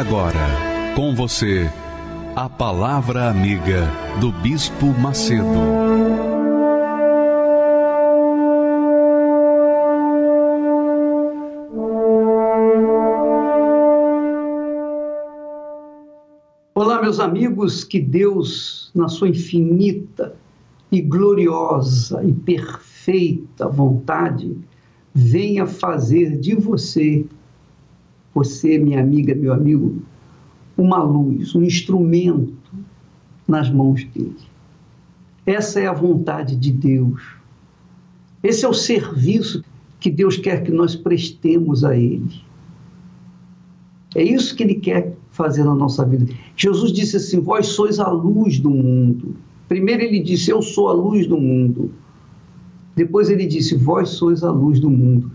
Agora, com você, a Palavra Amiga do Bispo Macedo. Olá, meus amigos, que Deus, na sua infinita e gloriosa e perfeita vontade, venha fazer de você você, minha amiga, meu amigo, uma luz, um instrumento nas mãos dele. Essa é a vontade de Deus. Esse é o serviço que Deus quer que nós prestemos a Ele. É isso que Ele quer fazer na nossa vida. Jesus disse assim: Vós sois a luz do mundo. Primeiro Ele disse: Eu sou a luz do mundo. Depois Ele disse: Vós sois a luz do mundo.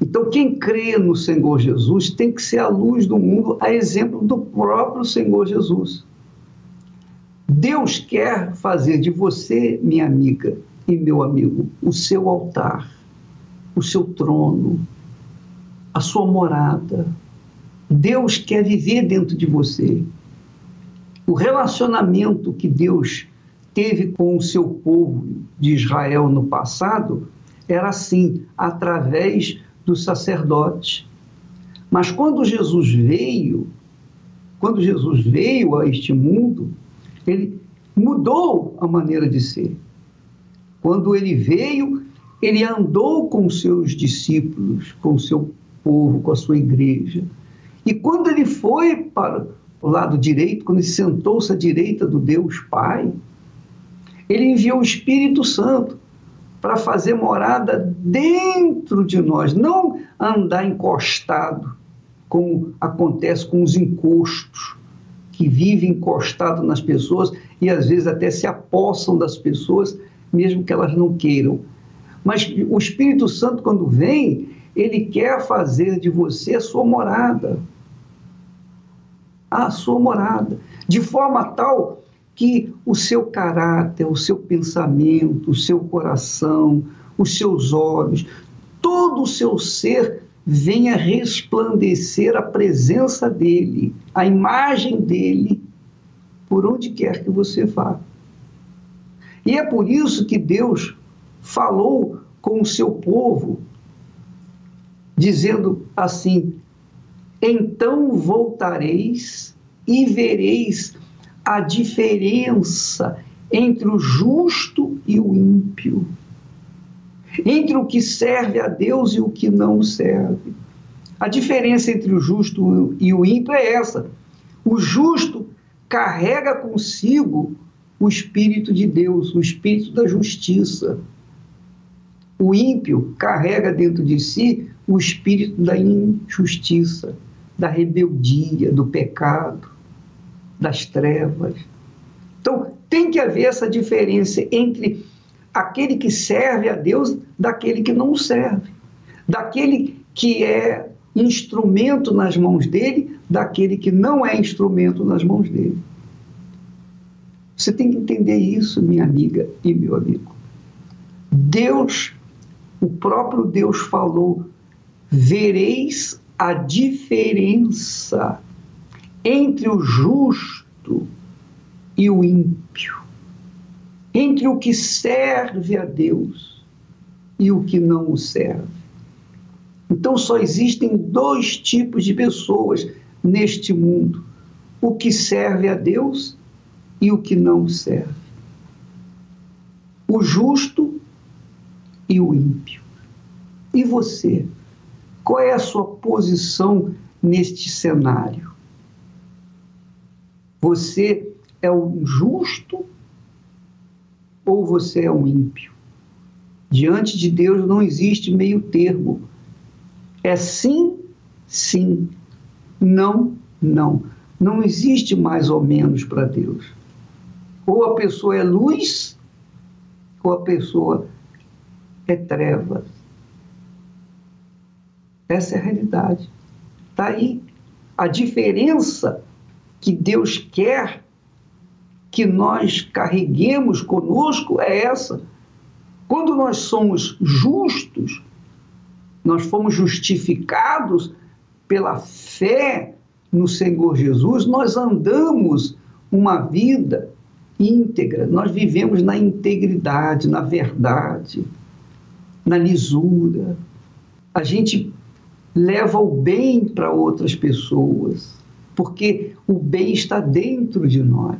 Então, quem crê no Senhor Jesus tem que ser a luz do mundo, a exemplo do próprio Senhor Jesus. Deus quer fazer de você, minha amiga e meu amigo, o seu altar, o seu trono, a sua morada. Deus quer viver dentro de você. O relacionamento que Deus teve com o seu povo de Israel no passado era assim, através dos sacerdotes. Mas quando Jesus veio, quando Jesus veio a este mundo, ele mudou a maneira de ser. Quando ele veio, ele andou com seus discípulos, com seu povo, com a sua igreja. E quando ele foi para o lado direito, quando ele sentou-se à direita do Deus Pai, ele enviou o Espírito Santo para fazer morada dentro de nós, não andar encostado, como acontece com os encostos, que vivem encostado nas pessoas e às vezes até se apossam das pessoas, mesmo que elas não queiram. Mas o Espírito Santo, quando vem, ele quer fazer de você a sua morada. A sua morada. De forma tal que o seu caráter, o seu pensamento, o seu coração, os seus olhos, todo o seu ser venha resplandecer a presença dele, a imagem dele, por onde quer que você vá. E é por isso que Deus falou com o seu povo, dizendo assim: Então voltareis e vereis a diferença entre o justo e o ímpio, entre o que serve a Deus e o que não serve. A diferença entre o justo e o ímpio é essa. O justo carrega consigo o Espírito de Deus, o Espírito da justiça. O ímpio carrega dentro de si o espírito da injustiça, da rebeldia, do pecado das trevas. Então, tem que haver essa diferença entre aquele que serve a Deus daquele que não serve, daquele que é instrumento nas mãos dele, daquele que não é instrumento nas mãos dele. Você tem que entender isso, minha amiga e meu amigo. Deus, o próprio Deus falou: vereis a diferença entre o justo e o ímpio, entre o que serve a Deus e o que não o serve. Então só existem dois tipos de pessoas neste mundo: o que serve a Deus e o que não serve. O justo e o ímpio. E você? Qual é a sua posição neste cenário? Você é um justo ou você é um ímpio? Diante de Deus não existe meio termo. É sim, sim. Não, não. Não existe mais ou menos para Deus. Ou a pessoa é luz, ou a pessoa é trevas. Essa é a realidade. Está aí. A diferença que Deus quer que nós carreguemos conosco é essa. Quando nós somos justos, nós fomos justificados pela fé no Senhor Jesus, nós andamos uma vida íntegra, nós vivemos na integridade, na verdade, na lisura. A gente leva o bem para outras pessoas, porque o bem está dentro de nós.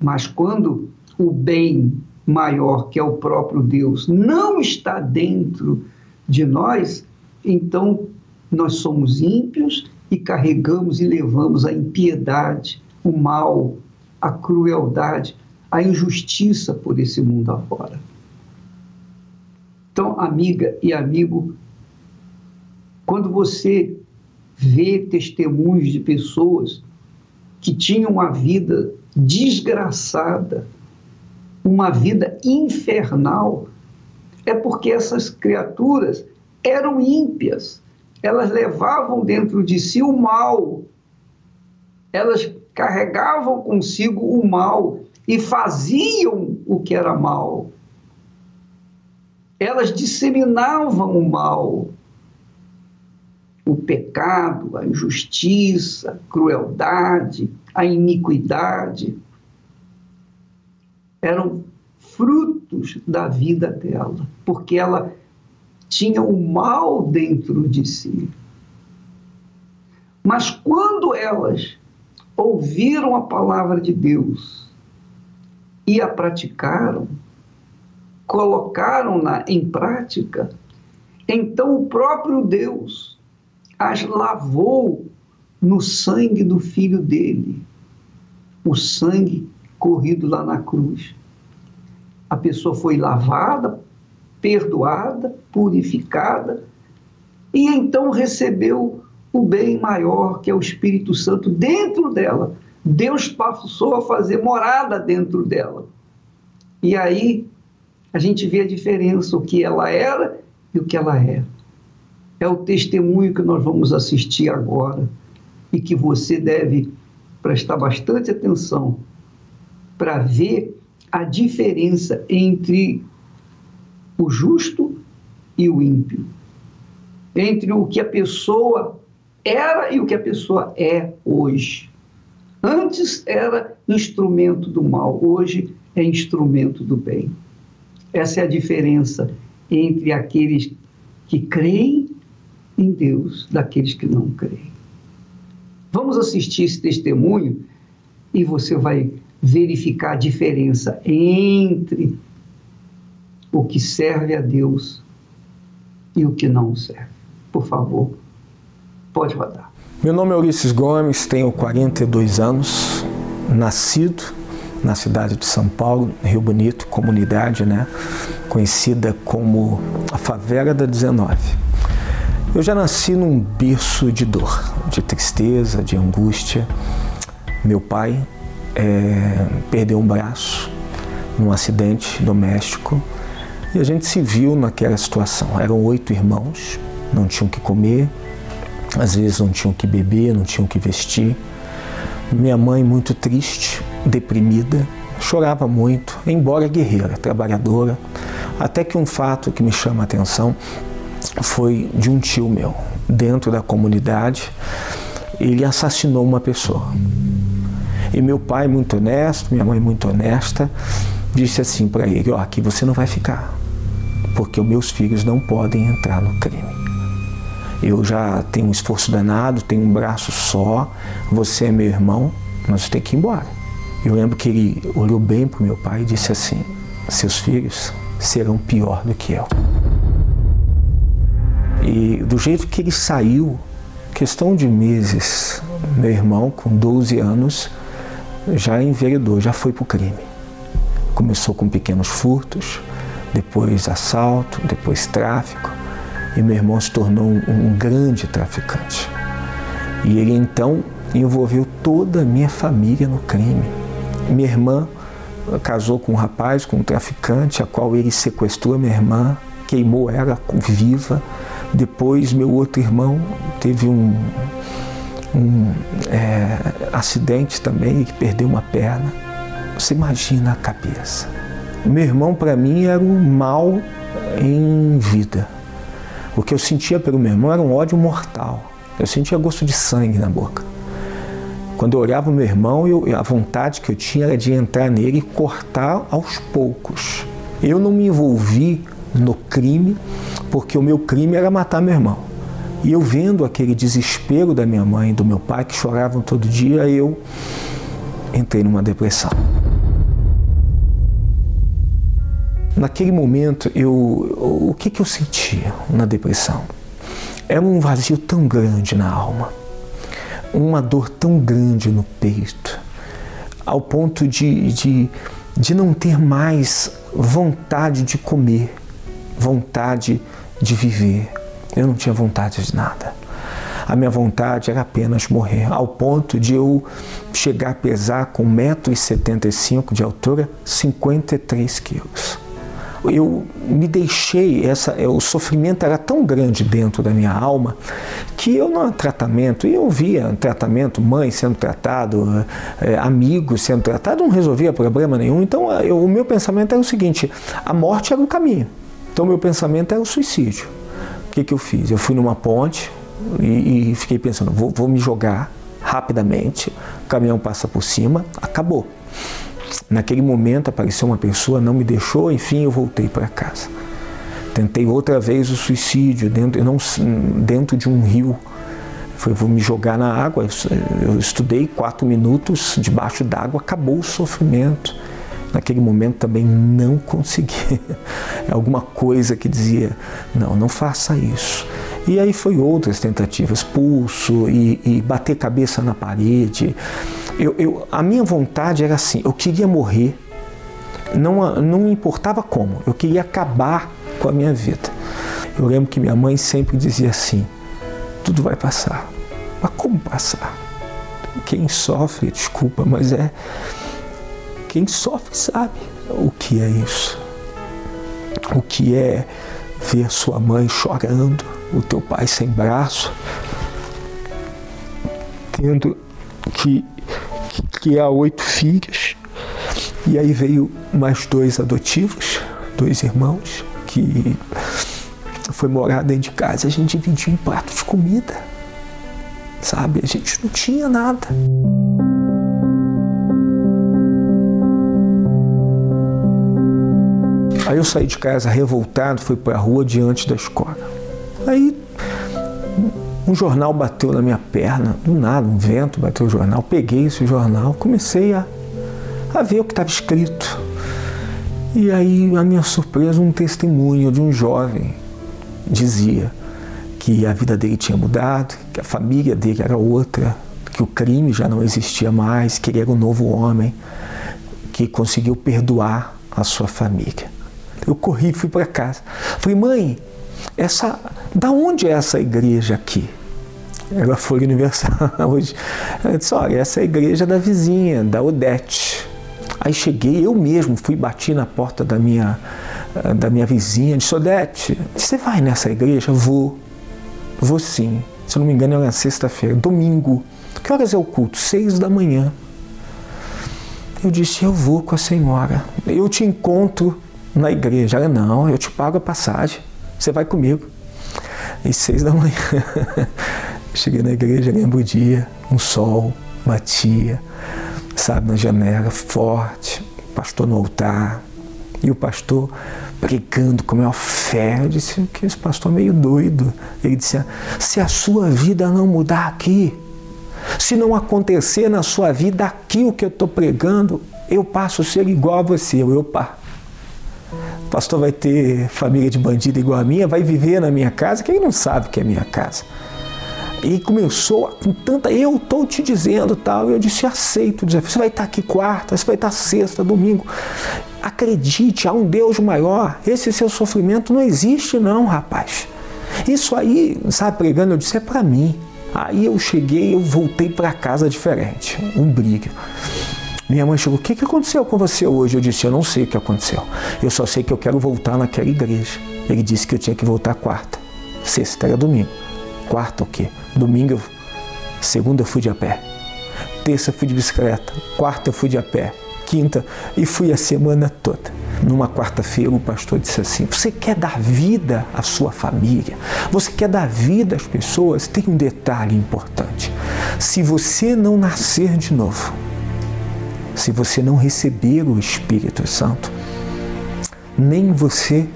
Mas quando o bem maior, que é o próprio Deus, não está dentro de nós, então nós somos ímpios e carregamos e levamos a impiedade, o mal, a crueldade, a injustiça por esse mundo afora. Então, amiga e amigo, quando você vê testemunhos de pessoas que tinham uma vida desgraçada, uma vida infernal, é porque essas criaturas eram ímpias, elas levavam dentro de si o mal, elas carregavam consigo o mal e faziam o que era mal. Elas disseminavam o mal, o pecado, a injustiça, a crueldade, a iniquidade. Eram frutos da vida dela, porque ela tinha o mal dentro de si. Mas quando elas ouviram a palavra de Deus e a praticaram, colocaram-na em prática, então o próprio Deus as lavou no sangue do filho dele, o sangue corrido lá na cruz. A pessoa foi lavada, perdoada, purificada, e então recebeu o bem maior, que é o Espírito Santo, dentro dela. Deus passou a fazer morada dentro dela. E aí a gente vê a diferença, o que ela era e o que ela é. É o testemunho que nós vamos assistir agora e que você deve prestar bastante atenção para ver a diferença entre o justo e o ímpio, entre o que a pessoa era e o que a pessoa é hoje. Antes era instrumento do mal, hoje é instrumento do bem. Essa é a diferença entre aqueles que creem em Deus daqueles que não creem. Vamos assistir esse testemunho e você vai verificar a diferença entre o que serve a Deus e o que não serve. Por favor, pode rodar. Meu nome é Ulisses Gomes, tenho 42 anos, nascido na cidade de São Paulo, Rio Bonito, comunidade, né, conhecida como a Favela da 19. Eu já nasci num berço de dor, de tristeza, de angústia. Meu pai é, perdeu um braço num acidente doméstico e a gente se viu naquela situação. Eram oito irmãos, não tinham que comer, às vezes não tinham que beber, não tinham que vestir. Minha mãe, muito triste, deprimida, chorava muito, embora guerreira, trabalhadora. Até que um fato que me chama a atenção foi de um tio meu, dentro da comunidade, ele assassinou uma pessoa. E meu pai, muito honesto, minha mãe, muito honesta, disse assim para ele: Ó, oh, aqui você não vai ficar, porque os meus filhos não podem entrar no crime. Eu já tenho um esforço danado, tenho um braço só, você é meu irmão, nós temos que ir embora. Eu lembro que ele olhou bem para o meu pai e disse assim: Seus filhos serão pior do que eu. E do jeito que ele saiu, questão de meses, meu irmão, com 12 anos, já enveredou, já foi para o crime. Começou com pequenos furtos, depois assalto, depois tráfico. e meu irmão se tornou um, um grande traficante. E ele então envolveu toda a minha família no crime. Minha irmã casou com um rapaz, com um traficante, a qual ele sequestrou a minha irmã, queimou ela viva. Depois, meu outro irmão teve um, um é, acidente também, que perdeu uma perna. Você imagina a cabeça. Meu irmão, para mim, era o mal em vida. O que eu sentia pelo meu irmão era um ódio mortal. Eu sentia gosto de sangue na boca. Quando eu olhava o meu irmão, eu, a vontade que eu tinha era de entrar nele e cortar aos poucos. Eu não me envolvi no crime, porque o meu crime era matar meu irmão. E eu vendo aquele desespero da minha mãe e do meu pai, que choravam todo dia, eu entrei numa depressão. Naquele momento, eu, o que, que eu sentia na depressão? Era um vazio tão grande na alma, uma dor tão grande no peito, ao ponto de, de, de não ter mais vontade de comer, vontade de viver. Eu não tinha vontade de nada. A minha vontade era apenas morrer, ao ponto de eu chegar a pesar com 1,75m de altura, 53 quilos eu me deixei, essa, é, o sofrimento era tão grande dentro da minha alma que eu no tratamento, e eu via tratamento, mãe sendo tratado, é, amigos sendo tratado, não resolvia problema nenhum. Então eu, o meu pensamento era o seguinte: a morte era o caminho. Então meu pensamento era o suicídio. O que, que eu fiz? Eu fui numa ponte e, e fiquei pensando: vou, vou me jogar rapidamente, o caminhão passa por cima, acabou. Naquele momento apareceu uma pessoa, não me deixou, enfim, eu voltei para casa. Tentei outra vez o suicídio dentro, não, dentro de um rio. Foi, vou me jogar na água. Eu estudei quatro minutos debaixo d'água, acabou o sofrimento. Naquele momento também não consegui. Alguma coisa que dizia: não, não faça isso. E aí foi outras tentativas, pulso e, e bater cabeça na parede. Eu, eu, a minha vontade era assim, eu queria morrer, não, não importava como, eu queria acabar com a minha vida. Eu lembro que minha mãe sempre dizia assim, tudo vai passar. Mas como passar? Quem sofre, desculpa, mas é. Quem sofre sabe o que é isso. O que é ver sua mãe chorando, o teu pai sem braço, tendo que criar oito filhas. E aí veio mais dois adotivos, dois irmãos, que foi morar dentro de casa. A gente dividia um prato de comida, sabe? A gente não tinha nada. Aí eu saí de casa revoltado, fui para a rua diante da escola. Aí um jornal bateu na minha perna, do nada, um vento bateu o jornal. Peguei esse jornal, comecei a, a ver o que estava escrito. E aí, a minha surpresa, um testemunho de um jovem dizia que a vida dele tinha mudado, que a família dele era outra, que o crime já não existia mais, que ele era um novo homem, que conseguiu perdoar a sua família. Eu corri, fui para casa. Falei, mãe, essa, da onde é essa igreja aqui? Ela foi universal hoje. Eu disse, olha, essa é a igreja da vizinha, da Odete. Aí cheguei, eu mesmo fui, bati na porta da minha, da minha vizinha, disse, Odete, você vai nessa igreja? Vou. Vou sim. Se não me engano, é sexta-feira, domingo. Que horas é o culto? Seis da manhã. Eu disse, eu vou com a senhora. Eu te encontro na igreja. Ela, não, eu te pago a passagem. Você vai comigo. E seis da manhã. Cheguei na igreja, lembro o dia, um sol batia, sabe, na janela, forte, pastor no altar, e o pastor pregando com a maior fé. Eu disse que esse pastor é meio doido. Ele disse: se a sua vida não mudar aqui, se não acontecer na sua vida aqui o que eu estou pregando, eu passo a ser igual a você. Eu, opa, o pastor vai ter família de bandido igual a minha, vai viver na minha casa, quem não sabe que é minha casa. E começou com tanta, eu estou te dizendo tal. Eu disse, aceito o desafio. Você vai estar aqui quarta, você vai estar sexta, domingo. Acredite, há um Deus maior. Esse seu sofrimento não existe, não, rapaz. Isso aí, sabe, pregando, eu disse, é para mim. Aí eu cheguei, eu voltei para casa diferente, um brilho. Minha mãe chegou, o que, que aconteceu com você hoje? Eu disse, eu não sei o que aconteceu. Eu só sei que eu quero voltar naquela igreja. Ele disse que eu tinha que voltar quarta. Sexta era domingo. Quarta o quê? Domingo, segunda eu fui de a pé. Terça eu fui de bicicleta. Quarta eu fui de a pé. Quinta e fui a semana toda. Numa quarta-feira, o pastor disse assim: Você quer dar vida à sua família? Você quer dar vida às pessoas? Tem um detalhe importante. Se você não nascer de novo, se você não receber o Espírito Santo, nem você,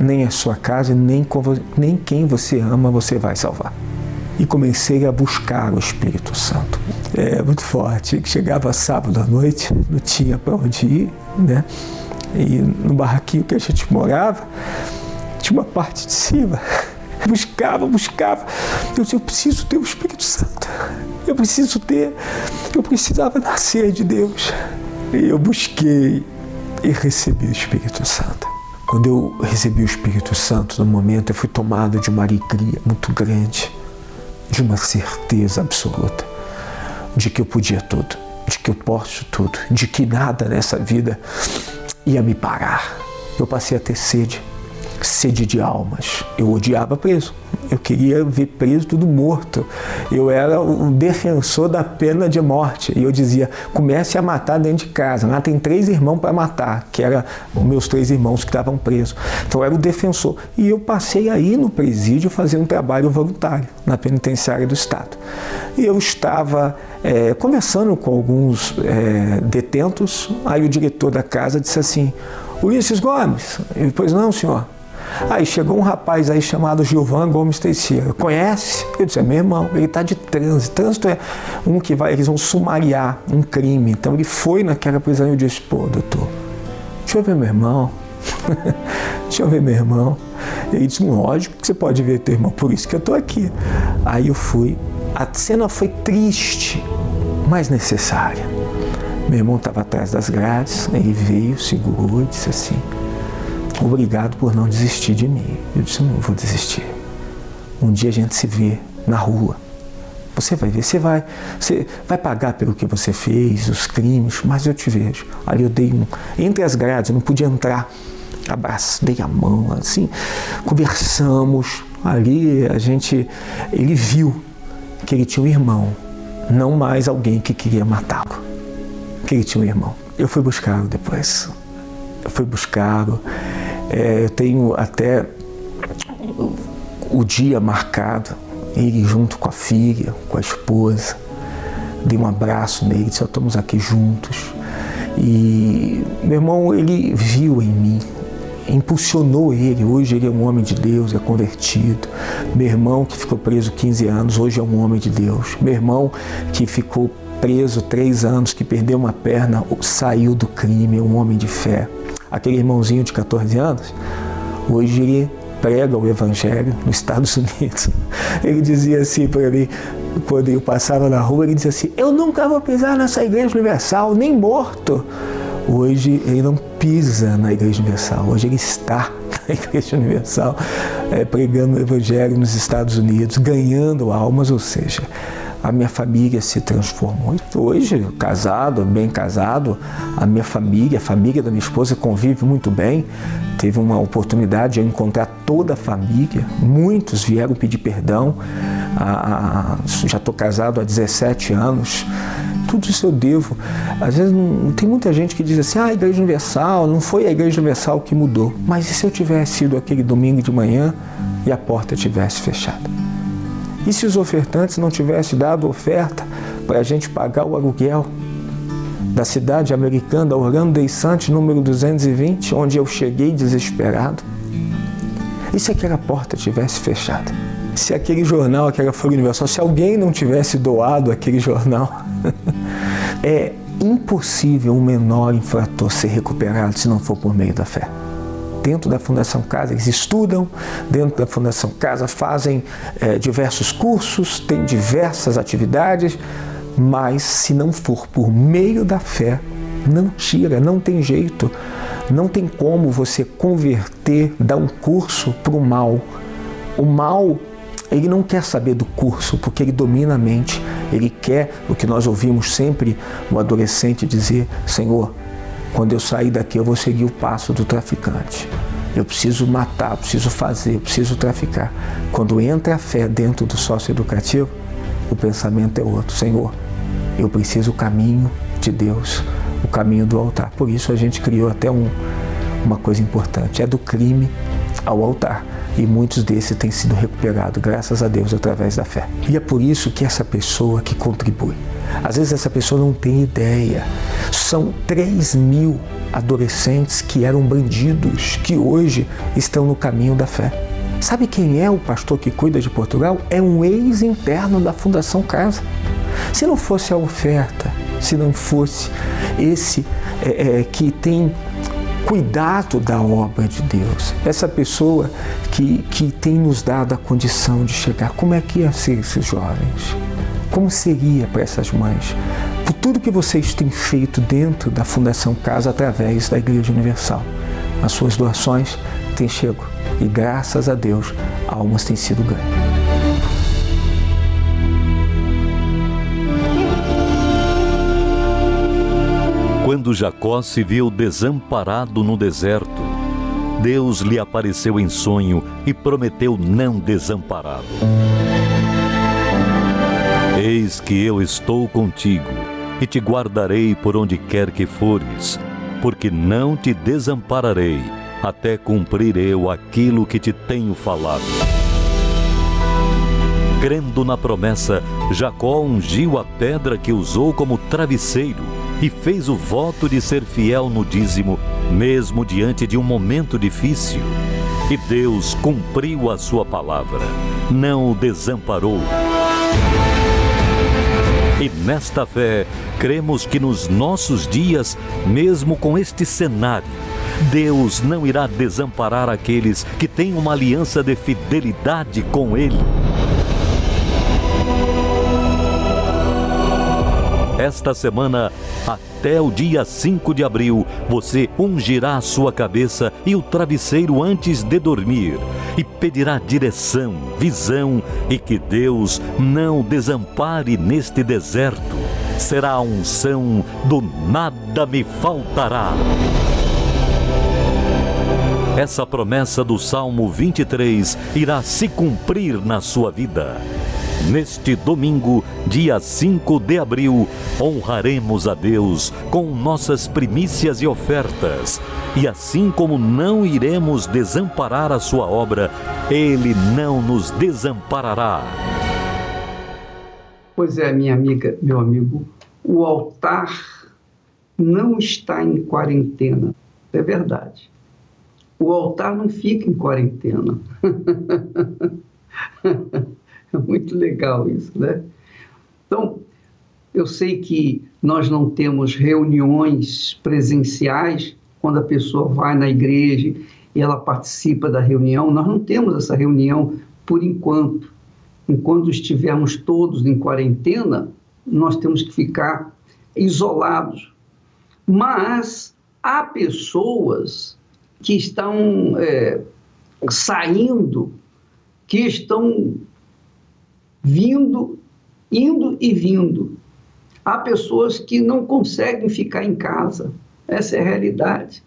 nem a sua casa, nem, nem quem você ama você vai salvar. E comecei a buscar o Espírito Santo. É muito forte. Chegava sábado à noite, não tinha para onde ir, né? E no barraquinho que a gente morava, tinha uma parte de cima. Buscava, buscava. Eu disse, eu preciso ter o Espírito Santo. Eu preciso ter, eu precisava nascer de Deus. E eu busquei e recebi o Espírito Santo. Quando eu recebi o Espírito Santo, no momento eu fui tomado de uma alegria muito grande, de uma certeza absoluta de que eu podia tudo, de que eu posso tudo, de que nada nessa vida ia me parar. Eu passei a ter sede, sede de almas. Eu odiava preso. Eu queria ver preso tudo morto. Eu era um defensor da pena de morte. E eu dizia: comece a matar dentro de casa. Lá tem três irmãos para matar, que eram meus três irmãos que estavam presos. Então eu era o defensor. E eu passei aí no presídio fazer um trabalho voluntário na penitenciária do Estado. E eu estava é, conversando com alguns é, detentos. Aí o diretor da casa disse assim: Ulisses Gomes. Ele, pois não, senhor. Aí chegou um rapaz aí chamado Gilvan Gomes Teixeira. Conhece? Eu disse, é meu irmão, ele está de trânsito. Trânsito é um que vai, eles vão sumariar um crime. Então ele foi naquela prisão e eu disse, pô, doutor, deixa eu ver meu irmão. deixa eu ver meu irmão. Ele disse, lógico que você pode ver teu irmão, por isso que eu estou aqui. Aí eu fui. A cena foi triste, mas necessária. Meu irmão estava atrás das grades, ele veio, segurou e disse assim, Obrigado por não desistir de mim. Eu disse: Não vou desistir. Um dia a gente se vê na rua. Você vai ver, você vai, você vai pagar pelo que você fez, os crimes, mas eu te vejo. Ali eu dei um. Entre as grades, eu não podia entrar. Abraço, dei a mão, assim, conversamos. Ali a gente. Ele viu que ele tinha um irmão, não mais alguém que queria matá-lo. Que ele tinha um irmão. Eu fui buscá-lo depois. Eu fui buscá-lo. É, eu tenho até o dia marcado, ele junto com a filha, com a esposa. Dei um abraço nele, disse, estamos aqui juntos. E meu irmão, ele viu em mim, impulsionou ele. Hoje ele é um homem de Deus, é convertido. Meu irmão, que ficou preso 15 anos, hoje é um homem de Deus. Meu irmão, que ficou preso três anos, que perdeu uma perna, saiu do crime, é um homem de fé aquele irmãozinho de 14 anos, hoje ele prega o Evangelho nos Estados Unidos. Ele dizia assim para mim, quando eu passava na rua, ele dizia assim: Eu nunca vou pisar nessa igreja universal, nem morto. Hoje ele não pisa na Igreja Universal, hoje ele está na Igreja Universal, é, pregando o Evangelho nos Estados Unidos, ganhando almas, ou seja, a minha família se transformou. Hoje, casado, bem casado, a minha família, a família da minha esposa convive muito bem. Teve uma oportunidade de encontrar toda a família. Muitos vieram pedir perdão. já estou casado há 17 anos. Tudo isso eu devo. Às vezes não, tem muita gente que diz assim: ah, a Igreja Universal, não foi a Igreja Universal que mudou. Mas e se eu tivesse ido aquele domingo de manhã e a porta tivesse fechado? E se os ofertantes não tivessem dado oferta para a gente pagar o aluguel da cidade americana, Orlando Deissante, número 220, onde eu cheguei desesperado? E se aquela porta tivesse fechado? Se aquele jornal, aquela Folha Universal, se alguém não tivesse doado aquele jornal? é impossível um menor infrator ser recuperado se não for por meio da fé dentro da Fundação Casa, eles estudam dentro da Fundação Casa, fazem é, diversos cursos, têm diversas atividades, mas se não for por meio da fé, não tira, não tem jeito, não tem como você converter, dar um curso para o mal O mal, ele não quer saber do curso, porque ele domina a mente. Ele quer o que nós ouvimos sempre o adolescente dizer: Senhor, quando eu sair daqui, eu vou seguir o passo do traficante. Eu preciso matar, preciso fazer, preciso traficar. Quando entra a fé dentro do sócio educativo, o pensamento é outro. Senhor, eu preciso o caminho de Deus, o caminho do altar. Por isso a gente criou até um, uma coisa importante: é do crime ao altar. E muitos desses têm sido recuperados, graças a Deus, através da fé. E é por isso que essa pessoa que contribui, às vezes essa pessoa não tem ideia. São 3 mil adolescentes que eram bandidos, que hoje estão no caminho da fé. Sabe quem é o pastor que cuida de Portugal? É um ex-interno da Fundação Casa. Se não fosse a oferta, se não fosse esse é, é, que tem cuidado da obra de Deus, essa pessoa que, que tem nos dado a condição de chegar, como é que ia ser esses jovens? Como seria para essas mães? Por tudo que vocês têm feito dentro da Fundação Casa através da Igreja Universal. As suas doações têm chego e graças a Deus almas têm sido ganhas. Quando Jacó se viu desamparado no deserto, Deus lhe apareceu em sonho e prometeu não desampará-lo. Eis que eu estou contigo e te guardarei por onde quer que fores, porque não te desampararei até cumprir eu aquilo que te tenho falado. Crendo na promessa, Jacó ungiu a pedra que usou como travesseiro e fez o voto de ser fiel no dízimo, mesmo diante de um momento difícil. E Deus cumpriu a sua palavra, não o desamparou. E nesta fé, cremos que nos nossos dias, mesmo com este cenário, Deus não irá desamparar aqueles que têm uma aliança de fidelidade com Ele. Esta semana, até o dia 5 de abril, você ungirá a sua cabeça e o travesseiro antes de dormir e pedirá direção, visão e que Deus não desampare neste deserto. Será a unção do nada me faltará. Essa promessa do Salmo 23 irá se cumprir na sua vida. Neste domingo, dia 5 de abril, honraremos a Deus com nossas primícias e ofertas. E assim como não iremos desamparar a sua obra, Ele não nos desamparará. Pois é, minha amiga, meu amigo, o altar não está em quarentena. É verdade. O altar não fica em quarentena. É muito legal isso, né? Então, eu sei que nós não temos reuniões presenciais quando a pessoa vai na igreja e ela participa da reunião. Nós não temos essa reunião por enquanto. Enquanto estivermos todos em quarentena, nós temos que ficar isolados. Mas há pessoas que estão é, saindo, que estão vindo, indo e vindo. Há pessoas que não conseguem ficar em casa. Essa é a realidade.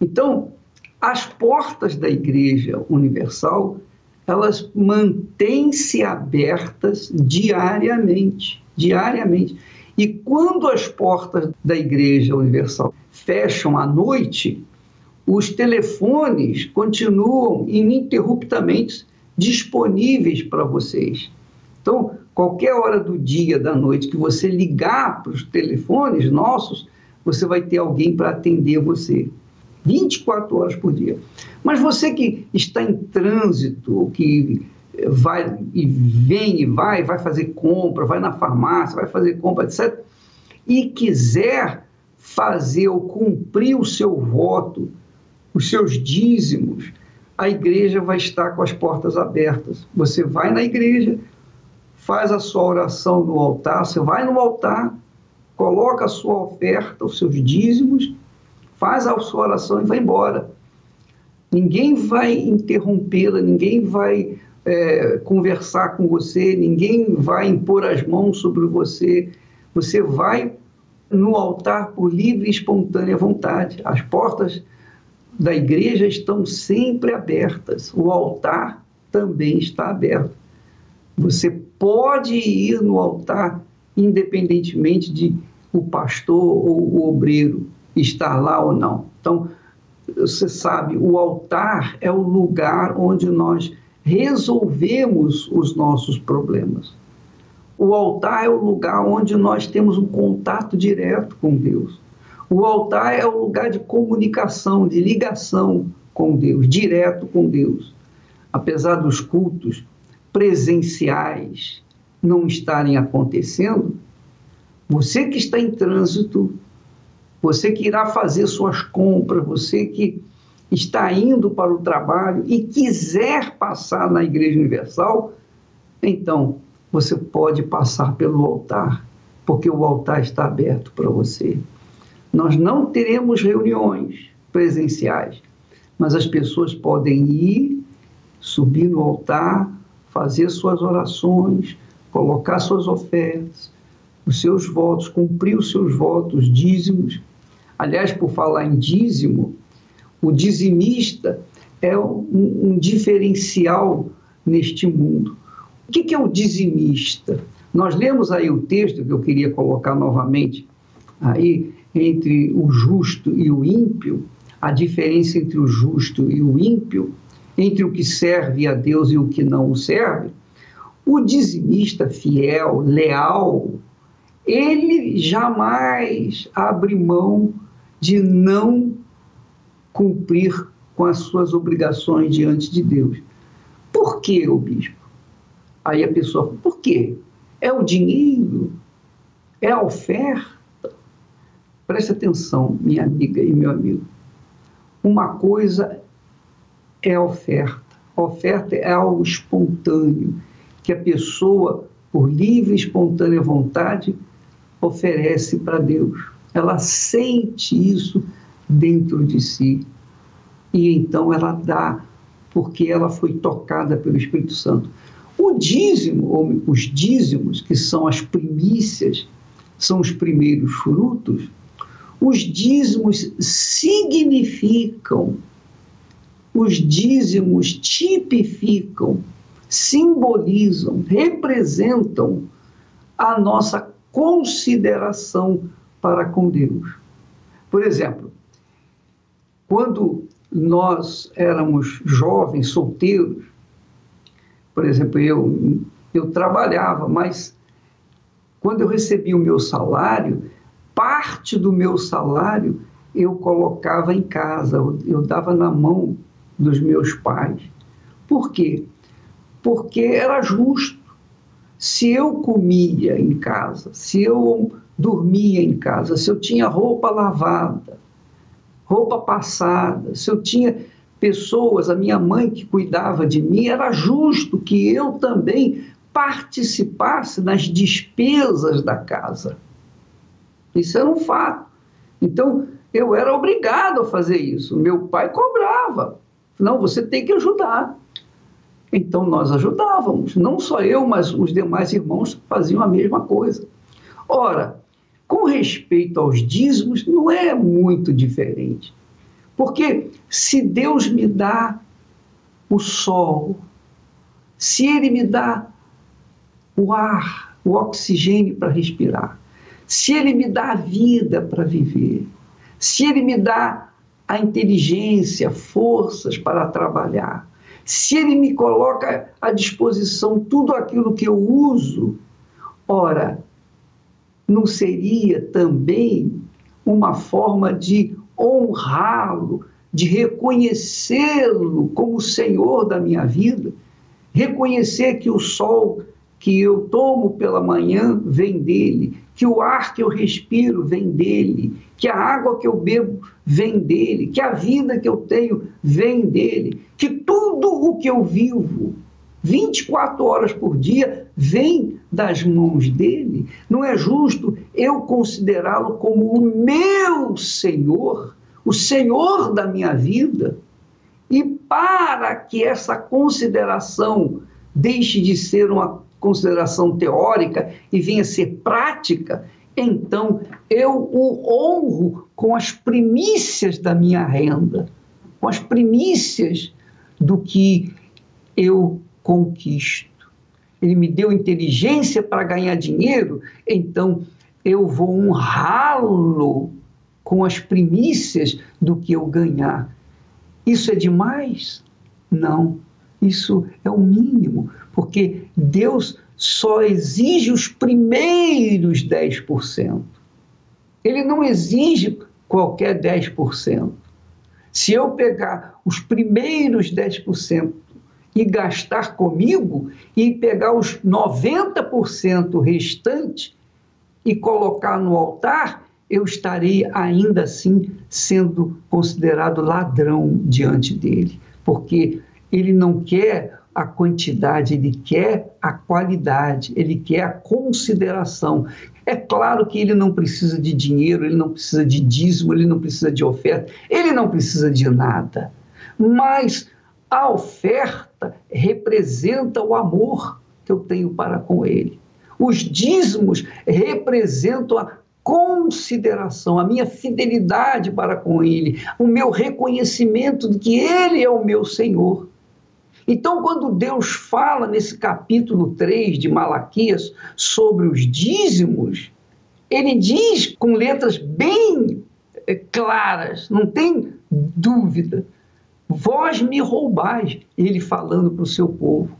Então, as portas da Igreja Universal, elas mantêm-se abertas diariamente, diariamente. E quando as portas da Igreja Universal fecham à noite, os telefones continuam ininterruptamente disponíveis para vocês. Então, qualquer hora do dia, da noite que você ligar para os telefones nossos, você vai ter alguém para atender você. 24 horas por dia. Mas você que está em trânsito, que vai e vem e vai, vai fazer compra, vai na farmácia, vai fazer compra, etc., e quiser fazer ou cumprir o seu voto, os seus dízimos, a igreja vai estar com as portas abertas. Você vai na igreja, faz a sua oração no altar, você vai no altar, coloca a sua oferta, os seus dízimos, faz a sua oração e vai embora. Ninguém vai interrompê-la, ninguém vai é, conversar com você, ninguém vai impor as mãos sobre você. Você vai no altar por livre e espontânea vontade. As portas da igreja estão sempre abertas. O altar também está aberto. Você pode ir no altar independentemente de o pastor ou o obreiro estar lá ou não. Então, você sabe, o altar é o lugar onde nós resolvemos os nossos problemas. O altar é o lugar onde nós temos um contato direto com Deus. O altar é o lugar de comunicação, de ligação com Deus, direto com Deus. Apesar dos cultos presenciais não estarem acontecendo, você que está em trânsito, você que irá fazer suas compras, você que está indo para o trabalho e quiser passar na Igreja Universal, então você pode passar pelo altar, porque o altar está aberto para você. Nós não teremos reuniões presenciais, mas as pessoas podem ir, subir no altar, fazer suas orações, colocar suas ofertas, os seus votos, cumprir os seus votos, dízimos. Aliás, por falar em dízimo, o dizimista é um, um diferencial neste mundo. O que, é o dizimista? Nós lemos aí o texto que eu queria colocar novamente aí entre o justo e o ímpio, a diferença entre o justo e o ímpio, entre o que serve a Deus e o que não o serve, o dizimista fiel, leal, ele jamais abre mão de não cumprir com as suas obrigações diante de Deus. Por que, o bispo? Aí a pessoa, por quê? É o dinheiro? É a oferta? Preste atenção, minha amiga e meu amigo. Uma coisa é a oferta. A oferta é algo espontâneo, que a pessoa, por livre e espontânea vontade, oferece para Deus. Ela sente isso dentro de si. E então ela dá, porque ela foi tocada pelo Espírito Santo. O dízimo, ou os dízimos, que são as primícias, são os primeiros frutos, os dízimos significam, os dízimos tipificam, simbolizam, representam a nossa consideração para com Deus. Por exemplo, quando nós éramos jovens, solteiros, por exemplo, eu, eu trabalhava, mas quando eu recebi o meu salário, parte do meu salário eu colocava em casa, eu dava na mão dos meus pais. Por quê? Porque era justo. Se eu comia em casa, se eu dormia em casa, se eu tinha roupa lavada, roupa passada, se eu tinha pessoas, a minha mãe que cuidava de mim, era justo que eu também participasse das despesas da casa. Isso era um fato. Então, eu era obrigado a fazer isso. Meu pai cobrava. Não, você tem que ajudar. Então, nós ajudávamos. Não só eu, mas os demais irmãos faziam a mesma coisa. Ora, com respeito aos dízimos, não é muito diferente. Porque se Deus me dá o sol, se Ele me dá o ar, o oxigênio para respirar, se Ele me dá a vida para viver, se Ele me dá a inteligência, forças para trabalhar, se Ele me coloca à disposição tudo aquilo que eu uso, ora, não seria também uma forma de honrá-lo, de reconhecê-lo como o Senhor da minha vida, reconhecer que o sol que eu tomo pela manhã vem dele, que o ar que eu respiro vem dele, que a água que eu bebo vem dele, que a vida que eu tenho vem dele, que tudo o que eu vivo 24 horas por dia vem das mãos dele. Não é justo eu considerá-lo como o meu Senhor, o Senhor da minha vida. E para que essa consideração deixe de ser uma consideração teórica e venha a ser prática, então eu o honro com as primícias da minha renda, com as primícias do que eu conquisto. Ele me deu inteligência para ganhar dinheiro, então eu vou honrá-lo com as primícias do que eu ganhar. Isso é demais? Não, isso é o mínimo, porque Deus só exige os primeiros 10%. Ele não exige qualquer 10%. Se eu pegar os primeiros 10% e gastar comigo e pegar os 90% restantes e colocar no altar, eu estarei ainda assim sendo considerado ladrão diante dele, porque ele não quer a quantidade, ele quer a qualidade, ele quer a consideração. É claro que ele não precisa de dinheiro, ele não precisa de dízimo, ele não precisa de oferta, ele não precisa de nada. Mas a oferta representa o amor que eu tenho para com ele. Os dízimos representam a consideração, a minha fidelidade para com ele, o meu reconhecimento de que ele é o meu Senhor. Então, quando Deus fala nesse capítulo 3 de Malaquias sobre os dízimos, ele diz com letras bem eh, claras, não tem dúvida. Vós me roubais, ele falando para o seu povo.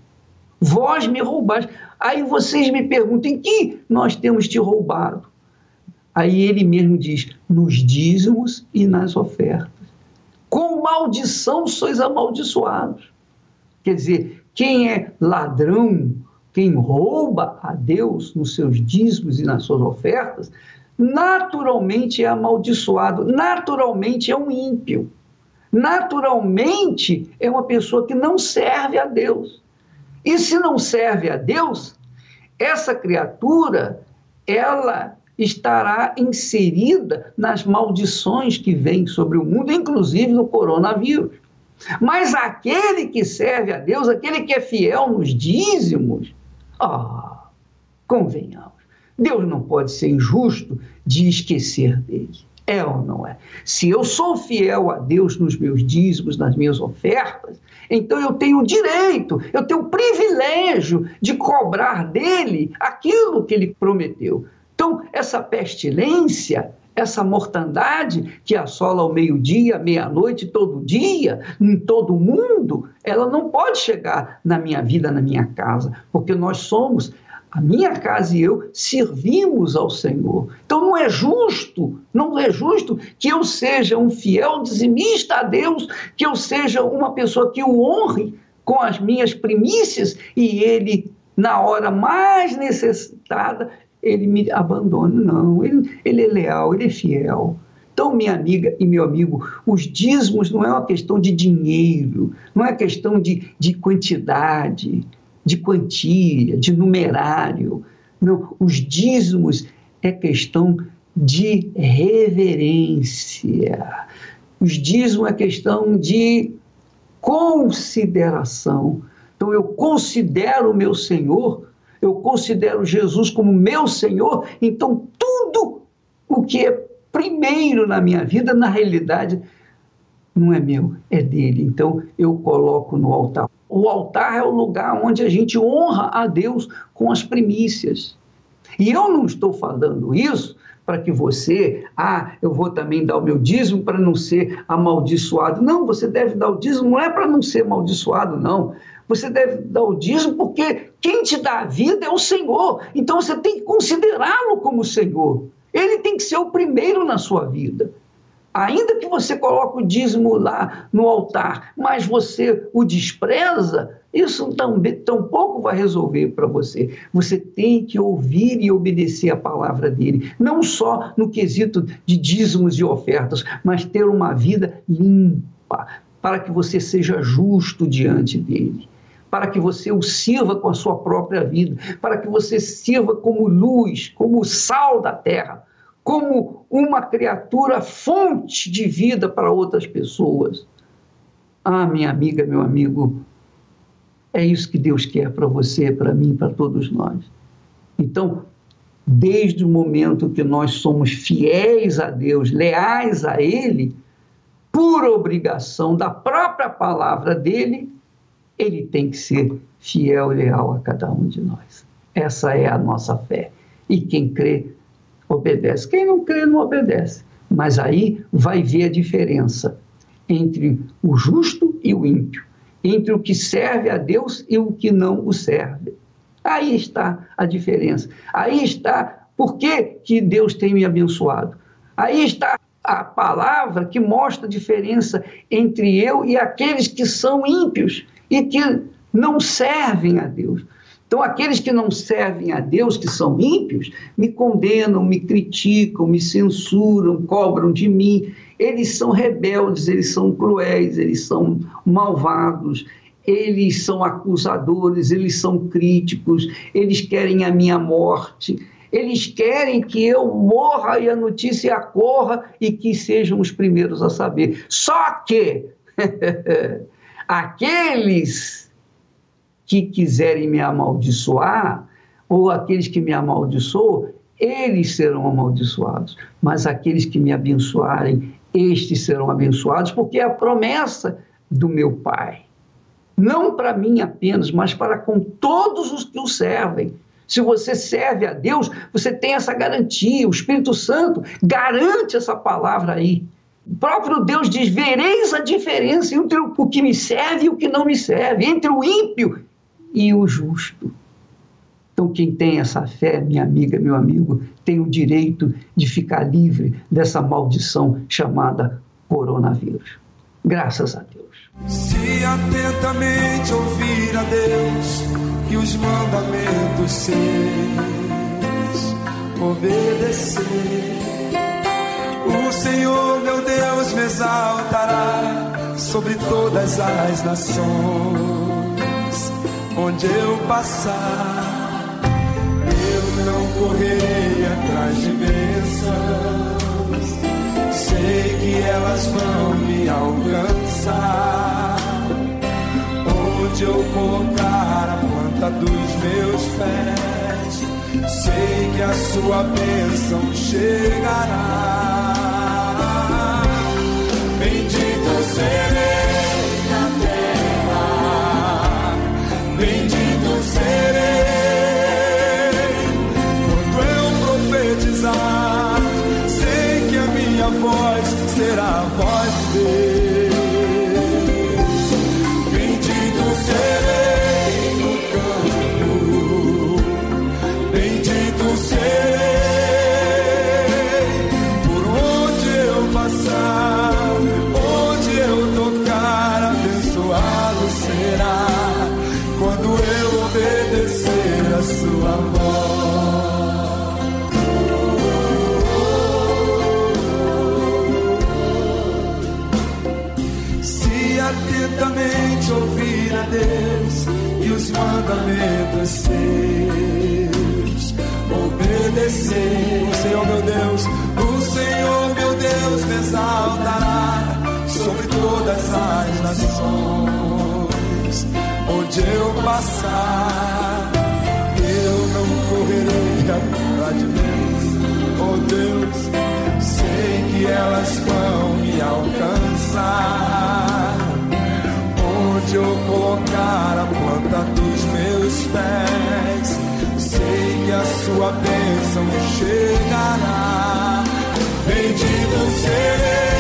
Vós me roubais. Aí vocês me perguntam, em que nós temos te roubado? Aí ele mesmo diz, nos dízimos e nas ofertas. Com maldição sois amaldiçoados. Quer dizer, quem é ladrão, quem rouba a Deus nos seus dízimos e nas suas ofertas, naturalmente é amaldiçoado, naturalmente é um ímpio, naturalmente é uma pessoa que não serve a Deus. E se não serve a Deus, essa criatura, ela estará inserida nas maldições que vêm sobre o mundo, inclusive no coronavírus. Mas aquele que serve a Deus, aquele que é fiel nos dízimos, ah, convenhamos, Deus não pode ser injusto de esquecer dele. É ou não é? Se eu sou fiel a Deus nos meus dízimos, nas minhas ofertas, então eu tenho o direito, eu tenho o privilégio de cobrar dele aquilo que ele prometeu. Então, essa pestilência, essa mortandade que assola ao meio-dia, meia-noite, todo dia, em todo mundo, ela não pode chegar na minha vida, na minha casa, porque nós somos, a minha casa e eu, servimos ao Senhor. Então não é justo, não é justo que eu seja um fiel dizimista a Deus, que eu seja uma pessoa que o honre com as minhas primícias e ele, na hora mais necessitada, ele me abandona. Não, ele, ele é leal, ele é fiel. Então, minha amiga e meu amigo, os dízimos não é uma questão de dinheiro, não é questão de, de quantidade, de quantia, de numerário. Não, os dízimos é questão de reverência. Os dízimos é questão de consideração. Então, eu considero o meu Senhor eu considero Jesus como meu Senhor, então tudo o que é primeiro na minha vida, na realidade, não é meu, é dele. Então eu coloco no altar. O altar é o lugar onde a gente honra a Deus com as primícias. E eu não estou falando isso para que você, ah, eu vou também dar o meu dízimo para não ser amaldiçoado. Não, você deve dar o dízimo, não é para não ser amaldiçoado, não. Você deve dar o dízimo porque quem te dá a vida é o Senhor. Então você tem que considerá-lo como Senhor. Ele tem que ser o primeiro na sua vida. Ainda que você coloque o dízimo lá no altar, mas você o despreza, isso também tampouco vai resolver para você. Você tem que ouvir e obedecer a palavra dele, não só no quesito de dízimos e ofertas, mas ter uma vida limpa, para que você seja justo diante dele para que você o sirva com a sua própria vida, para que você sirva como luz, como sal da terra, como uma criatura fonte de vida para outras pessoas. Ah, minha amiga, meu amigo, é isso que Deus quer para você, para mim, para todos nós. Então, desde o momento que nós somos fiéis a Deus, leais a Ele, por obrigação da própria palavra dele, ele tem que ser fiel e leal a cada um de nós. Essa é a nossa fé. E quem crê, obedece. Quem não crê, não obedece. Mas aí vai ver a diferença entre o justo e o ímpio, entre o que serve a Deus e o que não o serve. Aí está a diferença. Aí está por que, que Deus tem me abençoado. Aí está a palavra que mostra a diferença entre eu e aqueles que são ímpios e que não servem a Deus. Então, aqueles que não servem a Deus, que são ímpios, me condenam, me criticam, me censuram, cobram de mim. Eles são rebeldes, eles são cruéis, eles são malvados, eles são acusadores, eles são críticos, eles querem a minha morte. Eles querem que eu morra e a notícia corra e que sejam os primeiros a saber. Só que aqueles que quiserem me amaldiçoar, ou aqueles que me amaldiçoam, eles serão amaldiçoados. Mas aqueles que me abençoarem, estes serão abençoados, porque é a promessa do meu Pai. Não para mim apenas, mas para com todos os que o servem. Se você serve a Deus, você tem essa garantia. O Espírito Santo garante essa palavra aí. O próprio Deus diz: vereis a diferença entre o que me serve e o que não me serve, entre o ímpio e o justo. Então, quem tem essa fé, minha amiga, meu amigo, tem o direito de ficar livre dessa maldição chamada coronavírus. Graças a Deus. Se atentamente ouvir a Deus e os mandamentos seus obedecer, o Senhor meu Deus me exaltará sobre todas as nações onde eu passar, eu não correrei atrás de bênçãos. Sei que elas vão me alcançar. Onde eu colocar a planta dos meus pés, sei que a sua bênção chegará. Bendito seus, obedecer. O Senhor meu Deus, o Senhor meu Deus me exaltará sobre todas as nações. Onde eu passar, eu não correrei atrás de Deus. Oh Deus, sei que elas vão me alcançar onde eu colocar a planta pés, sei que a sua bênção chegará. Bendito serei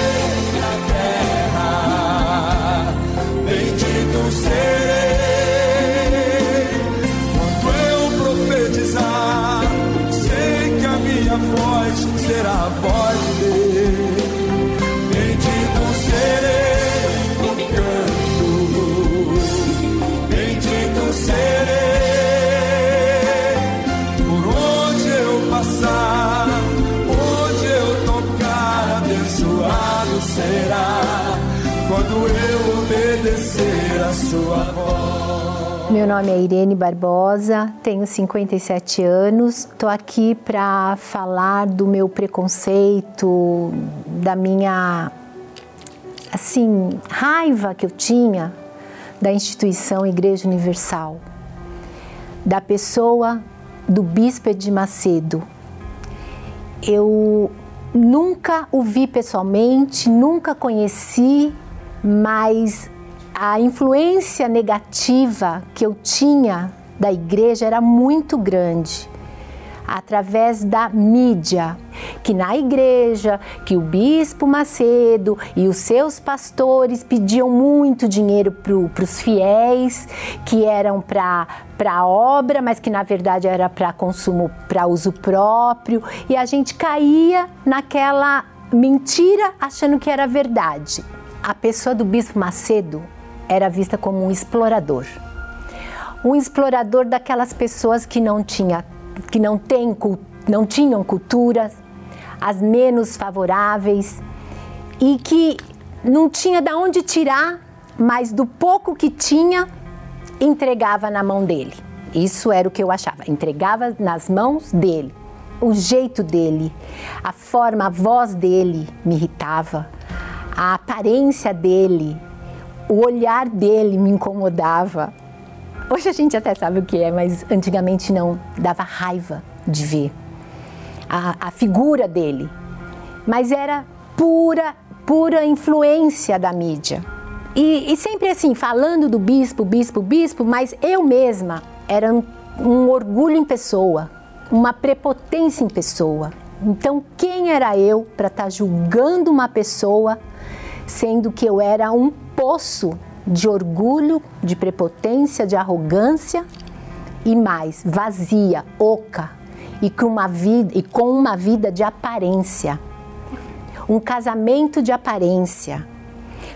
nome é Irene Barbosa, tenho 57 anos. Estou aqui para falar do meu preconceito, da minha assim, raiva que eu tinha da instituição Igreja Universal, da pessoa do bispo de Macedo. Eu nunca o vi pessoalmente, nunca conheci, mas a influência negativa que eu tinha da igreja era muito grande através da mídia, que na igreja, que o bispo Macedo e os seus pastores pediam muito dinheiro para os fiéis, que eram para a obra, mas que na verdade era para consumo, para uso próprio, e a gente caía naquela mentira achando que era verdade. A pessoa do bispo Macedo era vista como um explorador. Um explorador daquelas pessoas que não tinha que não, tem, não tinham culturas, as menos favoráveis e que não tinha de onde tirar, mas do pouco que tinha, entregava na mão dele. Isso era o que eu achava, entregava nas mãos dele. O jeito dele, a forma, a voz dele me irritava, a aparência dele, o olhar dele me incomodava. Hoje a gente até sabe o que é, mas antigamente não. Dava raiva de ver a, a figura dele. Mas era pura, pura influência da mídia. E, e, sempre assim, falando do bispo, bispo, bispo, mas eu mesma era um, um orgulho em pessoa, uma prepotência em pessoa. Então, quem era eu para estar tá julgando uma pessoa, sendo que eu era um poço de orgulho, de prepotência, de arrogância e mais, vazia, oca e com uma vida, e com uma vida de aparência. Um casamento de aparência.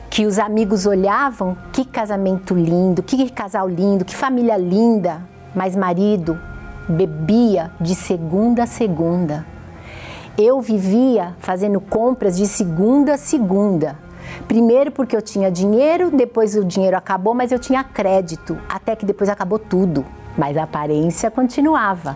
Que os amigos olhavam, que casamento lindo, que casal lindo, que família linda, mas marido bebia de segunda a segunda. Eu vivia fazendo compras de segunda a segunda Primeiro porque eu tinha dinheiro, depois o dinheiro acabou, mas eu tinha crédito, até que depois acabou tudo. Mas a aparência continuava.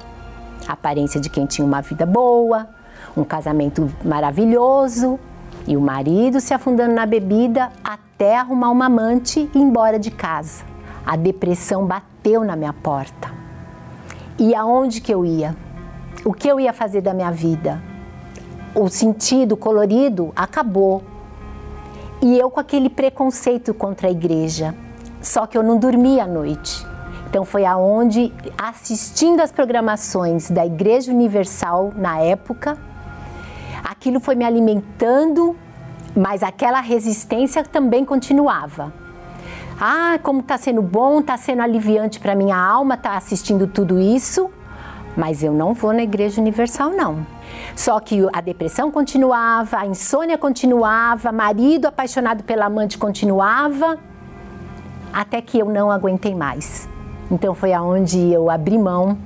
A aparência de quem tinha uma vida boa, um casamento maravilhoso e o marido se afundando na bebida até arrumar uma amante e ir embora de casa. A depressão bateu na minha porta. E aonde que eu ia? O que eu ia fazer da minha vida? O sentido colorido acabou. E eu com aquele preconceito contra a igreja. Só que eu não dormia à noite. Então foi aonde, assistindo às programações da Igreja Universal na época, aquilo foi me alimentando, mas aquela resistência também continuava. Ah, como está sendo bom, está sendo aliviante para minha alma, tá assistindo tudo isso, mas eu não vou na Igreja Universal não. Só que a depressão continuava, a insônia continuava, marido apaixonado pela amante continuava, até que eu não aguentei mais. Então foi aonde eu abri mão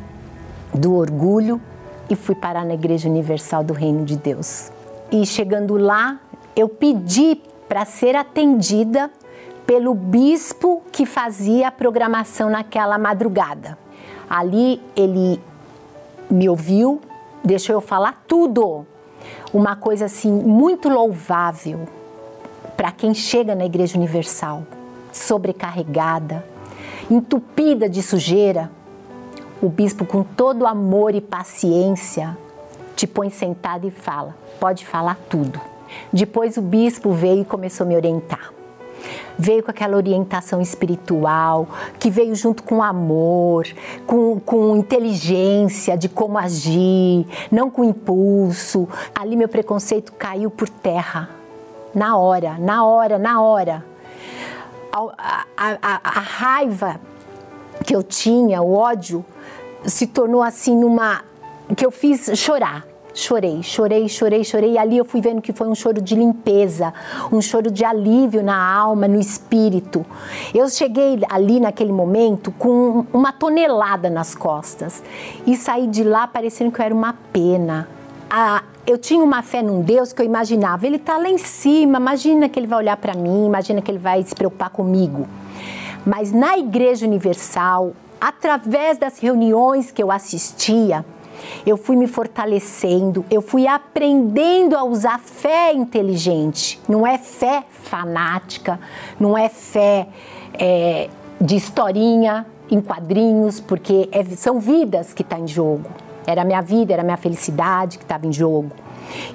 do orgulho e fui parar na Igreja Universal do Reino de Deus. E chegando lá, eu pedi para ser atendida pelo bispo que fazia a programação naquela madrugada. Ali ele me ouviu, deixou eu falar tudo. Uma coisa assim muito louvável para quem chega na Igreja Universal, sobrecarregada, entupida de sujeira. O bispo, com todo amor e paciência, te põe sentado e fala: pode falar tudo. Depois o bispo veio e começou a me orientar veio com aquela orientação espiritual, que veio junto com amor, com, com inteligência de como agir, não com impulso. Ali meu preconceito caiu por terra, na hora, na hora, na hora. A, a, a, a raiva que eu tinha, o ódio, se tornou assim numa. que eu fiz chorar Chorei, chorei, chorei, chorei. E ali eu fui vendo que foi um choro de limpeza, um choro de alívio na alma, no espírito. Eu cheguei ali naquele momento com uma tonelada nas costas e saí de lá parecendo que eu era uma pena. Eu tinha uma fé num Deus que eu imaginava, ele está lá em cima, imagina que ele vai olhar para mim, imagina que ele vai se preocupar comigo. Mas na Igreja Universal, através das reuniões que eu assistia, eu fui me fortalecendo, eu fui aprendendo a usar fé inteligente. Não é fé fanática, não é fé é, de historinha em quadrinhos, porque é, são vidas que estão tá em jogo. Era a minha vida, era a minha felicidade que estava em jogo.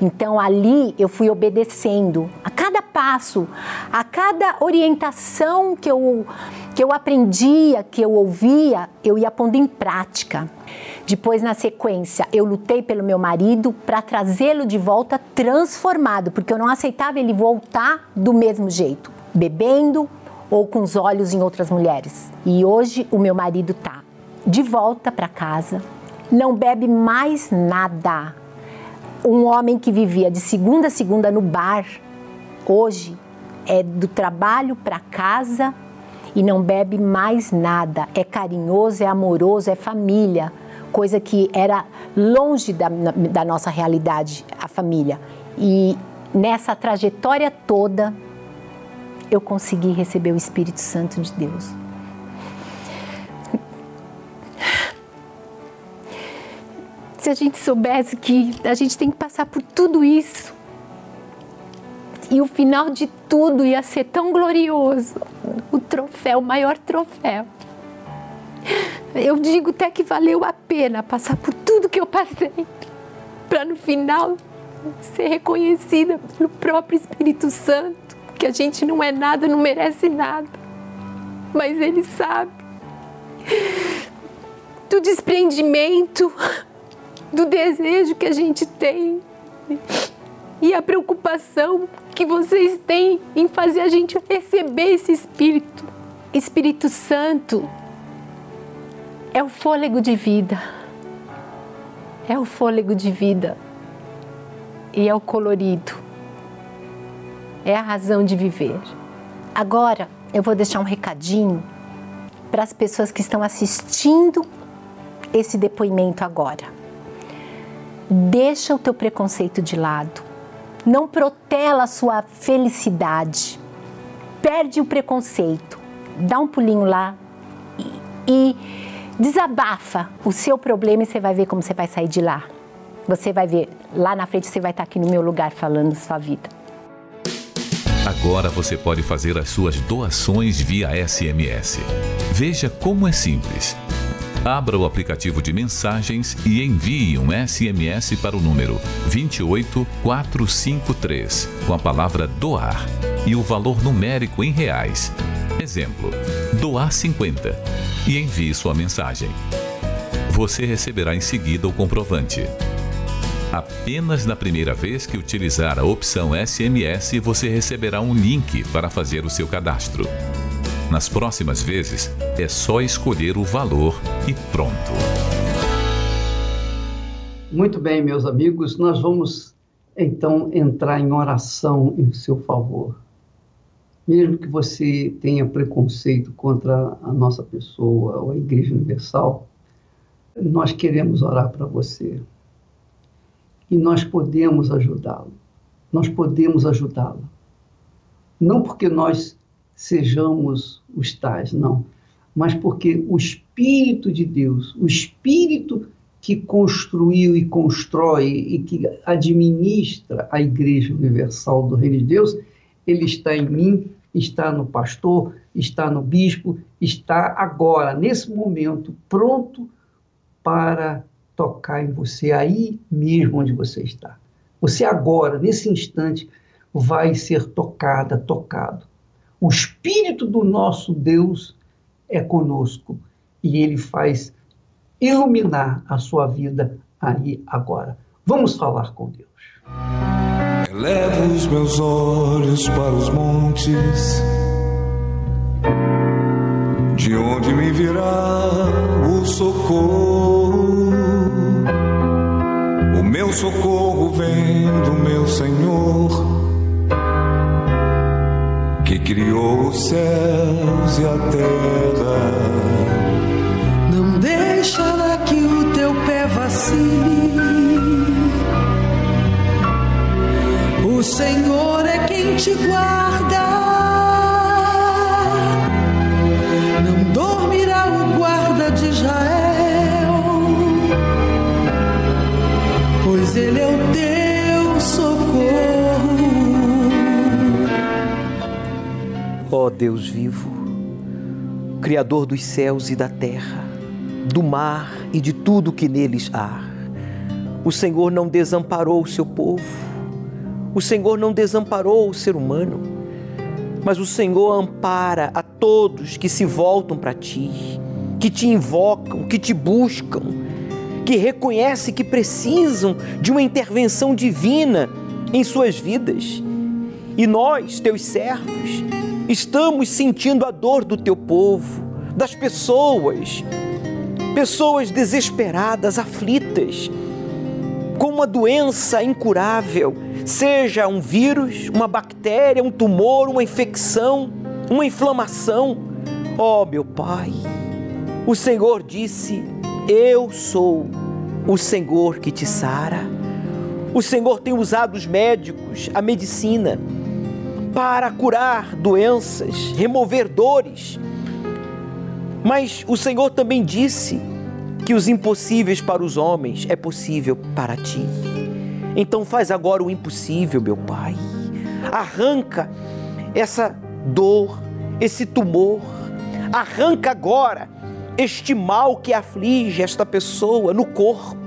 Então ali eu fui obedecendo a cada passo, a cada orientação que eu, que eu aprendia, que eu ouvia, eu ia pondo em prática. Depois, na sequência, eu lutei pelo meu marido para trazê-lo de volta transformado, porque eu não aceitava ele voltar do mesmo jeito, bebendo ou com os olhos em outras mulheres. E hoje o meu marido tá de volta para casa, não bebe mais nada. Um homem que vivia de segunda a segunda no bar, hoje é do trabalho para casa e não bebe mais nada. É carinhoso, é amoroso, é família coisa que era longe da, da nossa realidade, a família. E nessa trajetória toda, eu consegui receber o Espírito Santo de Deus. Se a gente soubesse que a gente tem que passar por tudo isso, e o final de tudo ia ser tão glorioso o troféu, o maior troféu. Eu digo até que valeu a pena passar por tudo que eu passei, para no final ser reconhecida pelo próprio Espírito Santo, que a gente não é nada, não merece nada, mas Ele sabe do desprendimento, do desejo que a gente tem e a preocupação que vocês têm em fazer a gente receber esse Espírito. Espírito Santo é o fôlego de vida. É o fôlego de vida. E é o colorido. É a razão de viver. Agora, eu vou deixar um recadinho para as pessoas que estão assistindo esse depoimento agora. Deixa o teu preconceito de lado. Não protela a sua felicidade. Perde o preconceito. Dá um pulinho lá e, e desabafa o seu problema e você vai ver como você vai sair de lá. Você vai ver, lá na frente você vai estar aqui no meu lugar falando sua vida. Agora você pode fazer as suas doações via SMS. Veja como é simples. Abra o aplicativo de mensagens e envie um SMS para o número 28453 com a palavra doar e o valor numérico em reais. Exemplo: doar 50 e envie sua mensagem. Você receberá em seguida o comprovante. Apenas na primeira vez que utilizar a opção SMS, você receberá um link para fazer o seu cadastro. Nas próximas vezes, é só escolher o valor e pronto. Muito bem, meus amigos, nós vamos então entrar em oração em seu favor mesmo que você tenha preconceito contra a nossa pessoa ou a Igreja Universal, nós queremos orar para você. E nós podemos ajudá-lo. Nós podemos ajudá-lo. Não porque nós sejamos os tais, não, mas porque o Espírito de Deus, o Espírito que construiu e constrói e que administra a Igreja Universal do Reino de Deus, ele está em mim está no pastor, está no bispo, está agora, nesse momento, pronto para tocar em você, aí mesmo onde você está. Você agora, nesse instante, vai ser tocada, tocado. O Espírito do nosso Deus é conosco e ele faz iluminar a sua vida aí agora. Vamos falar com Deus. Elevo os meus olhos para os montes, de onde me virá o socorro. O meu socorro vem do meu Senhor, que criou os céus e a terra. Senhor é quem te guarda. Não dormirá o guarda de Israel, pois ele é o teu socorro. Ó Deus vivo, Criador dos céus e da terra, do mar e de tudo que neles há. O Senhor não desamparou o seu povo o Senhor não desamparou o ser humano, mas o Senhor ampara a todos que se voltam para ti, que te invocam, que te buscam, que reconhecem que precisam de uma intervenção divina em suas vidas. E nós, teus servos, estamos sentindo a dor do teu povo, das pessoas, pessoas desesperadas, aflitas, com uma doença incurável, seja um vírus, uma bactéria, um tumor, uma infecção, uma inflamação. Oh, meu Pai, o Senhor disse: Eu sou o Senhor que te sara. O Senhor tem usado os médicos, a medicina, para curar doenças, remover dores. Mas o Senhor também disse que os impossíveis para os homens é possível para ti. Então faz agora o impossível, meu Pai. Arranca essa dor, esse tumor. Arranca agora este mal que aflige esta pessoa no corpo.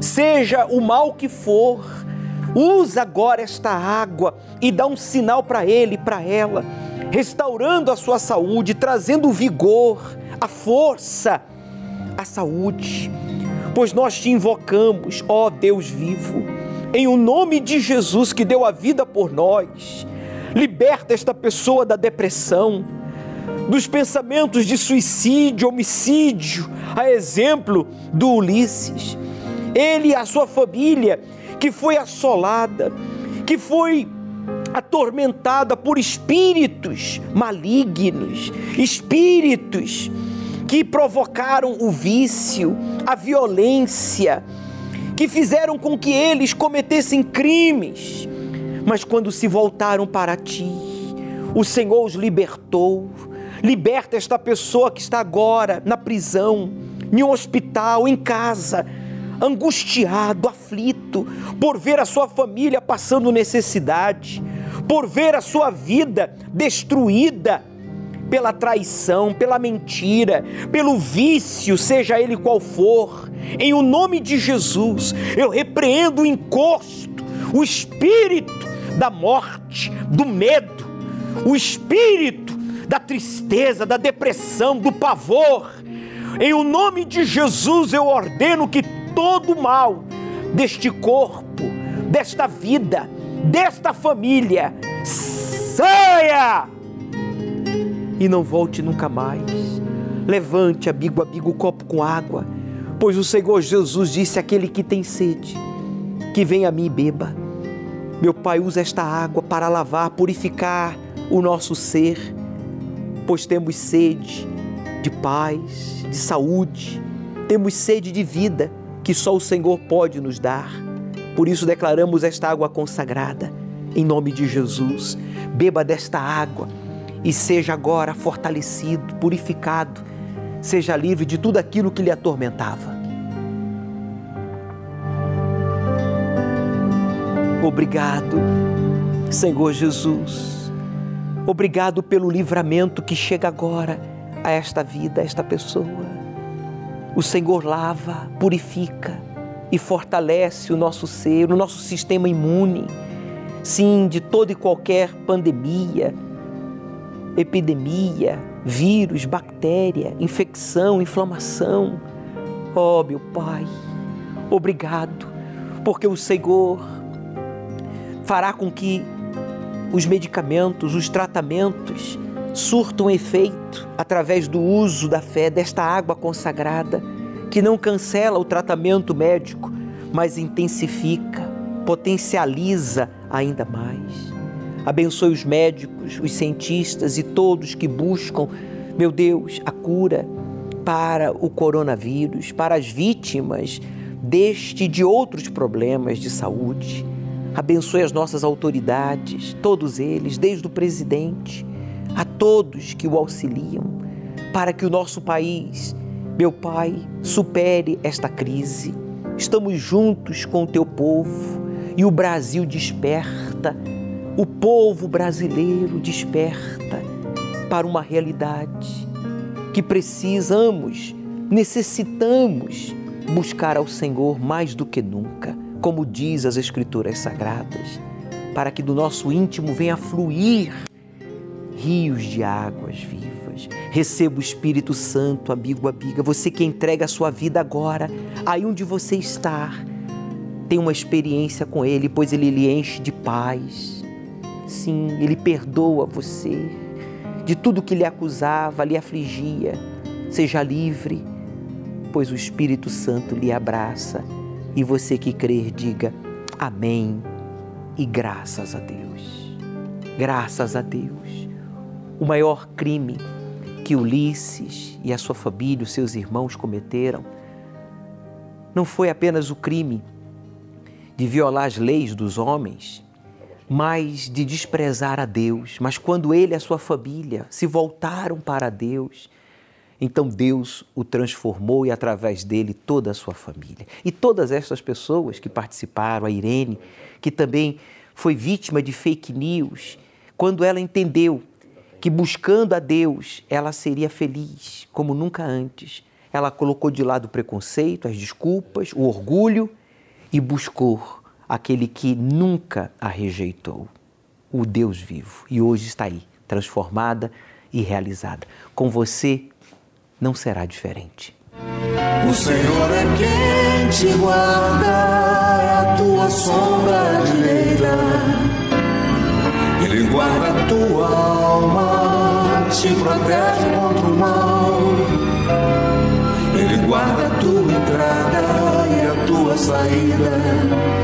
Seja o mal que for, usa agora esta água e dá um sinal para ele, para ela, restaurando a sua saúde, trazendo vigor, a força, a saúde. Pois nós te invocamos, ó Deus vivo, em o nome de Jesus que deu a vida por nós. Liberta esta pessoa da depressão, dos pensamentos de suicídio, homicídio, a exemplo do Ulisses. Ele e a sua família, que foi assolada, que foi atormentada por espíritos malignos, espíritos que provocaram o vício, a violência, que fizeram com que eles cometessem crimes. Mas quando se voltaram para ti, o Senhor os libertou, Liberta esta pessoa que está agora na prisão, em um hospital, em casa, angustiado, aflito, por ver a sua família passando necessidade, por ver a sua vida destruída pela traição, pela mentira, pelo vício, seja ele qual for. Em o nome de Jesus, eu repreendo o encosto, o espírito da morte, do medo, o espírito da tristeza, da depressão, do pavor. Em o nome de Jesus eu ordeno que todo mal deste corpo, desta vida, desta família saia e não volte nunca mais. Levante, amigo, amigo, o copo com água, pois o Senhor Jesus disse: aquele que tem sede, que venha a mim e beba. Meu Pai usa esta água para lavar, purificar o nosso ser pois temos sede de paz, de saúde, temos sede de vida que só o Senhor pode nos dar. Por isso declaramos esta água consagrada, em nome de Jesus. Beba desta água e seja agora fortalecido, purificado, seja livre de tudo aquilo que lhe atormentava. Obrigado, Senhor Jesus Obrigado pelo livramento que chega agora a esta vida, a esta pessoa. O Senhor lava, purifica e fortalece o nosso ser, o nosso sistema imune. Sim, de toda e qualquer pandemia, epidemia, vírus, bactéria, infecção, inflamação. Oh, meu Pai, obrigado, porque o Senhor fará com que os medicamentos, os tratamentos surtam efeito através do uso da fé desta água consagrada, que não cancela o tratamento médico, mas intensifica, potencializa ainda mais. Abençoe os médicos, os cientistas e todos que buscam, meu Deus, a cura para o coronavírus, para as vítimas deste e de outros problemas de saúde. Abençoe as nossas autoridades, todos eles, desde o presidente a todos que o auxiliam, para que o nosso país, meu Pai, supere esta crise. Estamos juntos com o teu povo e o Brasil desperta, o povo brasileiro desperta para uma realidade que precisamos, necessitamos buscar ao Senhor mais do que nunca, como diz as Escrituras Sagradas, para que do nosso íntimo venha fluir rios de águas vivas. Receba o Espírito Santo, amigo, amiga, você que entrega a sua vida agora, aí onde você está, tem uma experiência com Ele, pois Ele lhe enche de paz. Sim, Ele perdoa você de tudo que lhe acusava, lhe afligia. Seja livre, pois o Espírito Santo lhe abraça. E você que crer, diga amém e graças a Deus. Graças a Deus. O maior crime que Ulisses e a sua família, os seus irmãos cometeram, não foi apenas o crime de violar as leis dos homens, mas de desprezar a Deus. Mas quando ele e a sua família se voltaram para Deus, então Deus o transformou e através dele toda a sua família. E todas essas pessoas que participaram, a Irene, que também foi vítima de fake news, quando ela entendeu que buscando a Deus ela seria feliz como nunca antes, ela colocou de lado o preconceito, as desculpas, o orgulho e buscou aquele que nunca a rejeitou, o Deus vivo. E hoje está aí, transformada e realizada. Com você não será diferente. O Senhor é quem te guarda, a tua sombra direita. Ele guarda a tua alma, te protege contra o mal. Ele guarda a tua entrada e a tua saída,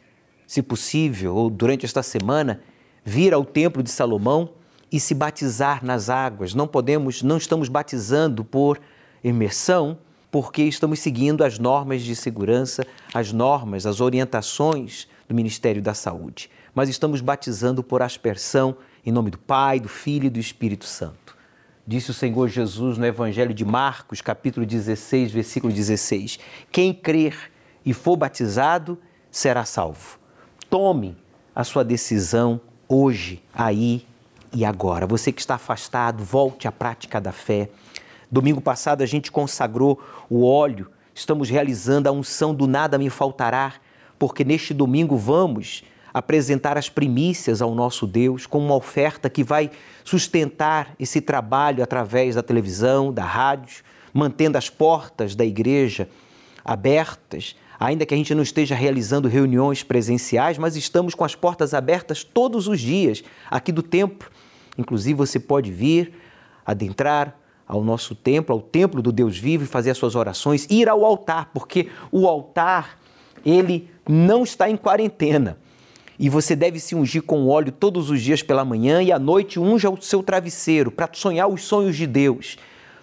se possível, ou durante esta semana, vir ao Templo de Salomão e se batizar nas águas. Não podemos, não estamos batizando por imersão, porque estamos seguindo as normas de segurança, as normas, as orientações do Ministério da Saúde. Mas estamos batizando por aspersão em nome do Pai, do Filho e do Espírito Santo. Disse o Senhor Jesus no Evangelho de Marcos, capítulo 16, versículo 16: Quem crer e for batizado será salvo. Tome a sua decisão hoje, aí e agora. Você que está afastado, volte à prática da fé. Domingo passado a gente consagrou o óleo, estamos realizando a unção do nada me faltará, porque neste domingo vamos apresentar as primícias ao nosso Deus com uma oferta que vai sustentar esse trabalho através da televisão, da rádio, mantendo as portas da igreja abertas, ainda que a gente não esteja realizando reuniões presenciais, mas estamos com as portas abertas todos os dias aqui do templo. Inclusive você pode vir, adentrar ao nosso templo, ao templo do Deus vivo e fazer as suas orações, ir ao altar, porque o altar ele não está em quarentena. E você deve se ungir com óleo todos os dias pela manhã e à noite unja o seu travesseiro para sonhar os sonhos de Deus.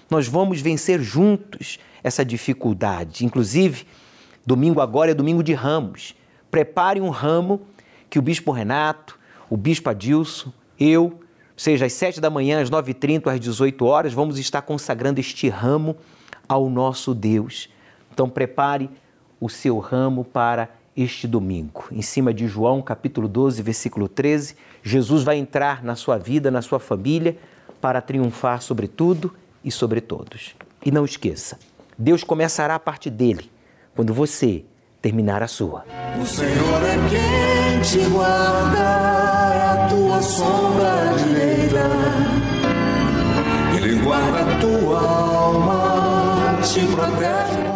Nós vamos vencer juntos essa dificuldade. Inclusive, domingo agora é domingo de ramos. Prepare um ramo que o Bispo Renato, o Bispo Adilson, eu, seja às sete da manhã, às nove e trinta, às dezoito horas, vamos estar consagrando este ramo ao nosso Deus. Então prepare o seu ramo para este domingo. Em cima de João, capítulo 12, versículo 13, Jesus vai entrar na sua vida, na sua família, para triunfar sobre tudo e sobre todos. E não esqueça, Deus começará a parte dele quando você terminar a sua. O Senhor é quem te guarda, é a tua sombra direita. Ele guarda a tua alma, te protege.